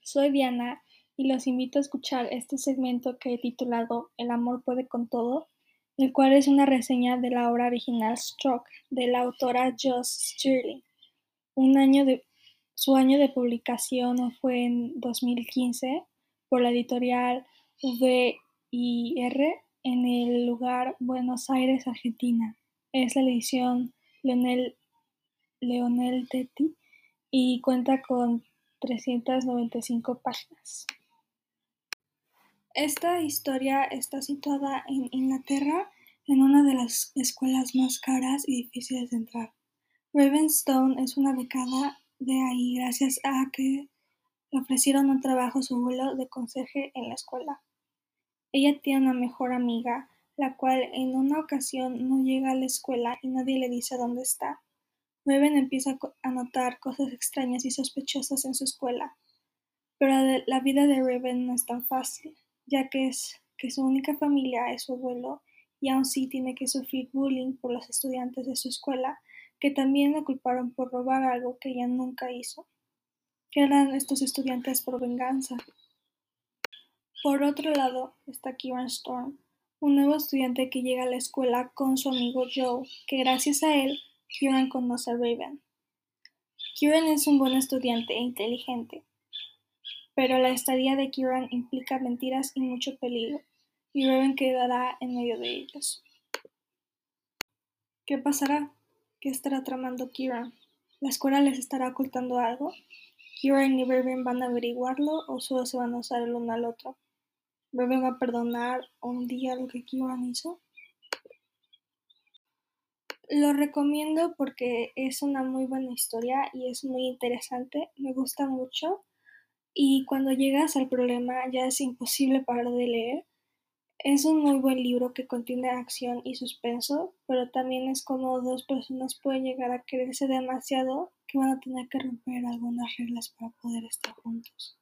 soy Diana y los invito a escuchar este segmento que he titulado El amor puede con todo, el cual es una reseña de la obra original Struck de la autora Joss Stirling. Un año de, su año de publicación fue en 2015 por la editorial VIR en el lugar Buenos Aires, Argentina. Es la edición Leonel, Leonel Tetti y cuenta con 395 páginas. Esta historia está situada en Inglaterra, en una de las escuelas más caras y difíciles de entrar. Ravenstone es una becada de ahí gracias a que le ofrecieron un trabajo a su abuelo de conserje en la escuela. Ella tiene una mejor amiga, la cual en una ocasión no llega a la escuela y nadie le dice dónde está. Raven empieza a notar cosas extrañas y sospechosas en su escuela, pero la vida de Raven no es tan fácil ya que es que su única familia es su abuelo y aún sí tiene que sufrir bullying por los estudiantes de su escuela, que también la culparon por robar algo que ella nunca hizo. ¿Qué harán estos estudiantes por venganza? Por otro lado está Kieran Storm, un nuevo estudiante que llega a la escuela con su amigo Joe, que gracias a él, Kieran conoce a Raven. Kieran es un buen estudiante e inteligente, pero la estadía de Kieran implica mentiras y mucho peligro, y Raven quedará en medio de ellos. ¿Qué pasará? ¿Qué estará tramando Kieran? ¿La escuela les estará ocultando algo? ¿Kieran y Raven van a averiguarlo o solo se van a usar el uno al otro? ¿Raven va a perdonar un día lo que Kieran hizo? Lo recomiendo porque es una muy buena historia y es muy interesante, me gusta mucho y cuando llegas al problema ya es imposible parar de leer. Es un muy buen libro que contiene acción y suspenso, pero también es como dos personas pueden llegar a quererse demasiado que van a tener que romper algunas reglas para poder estar juntos.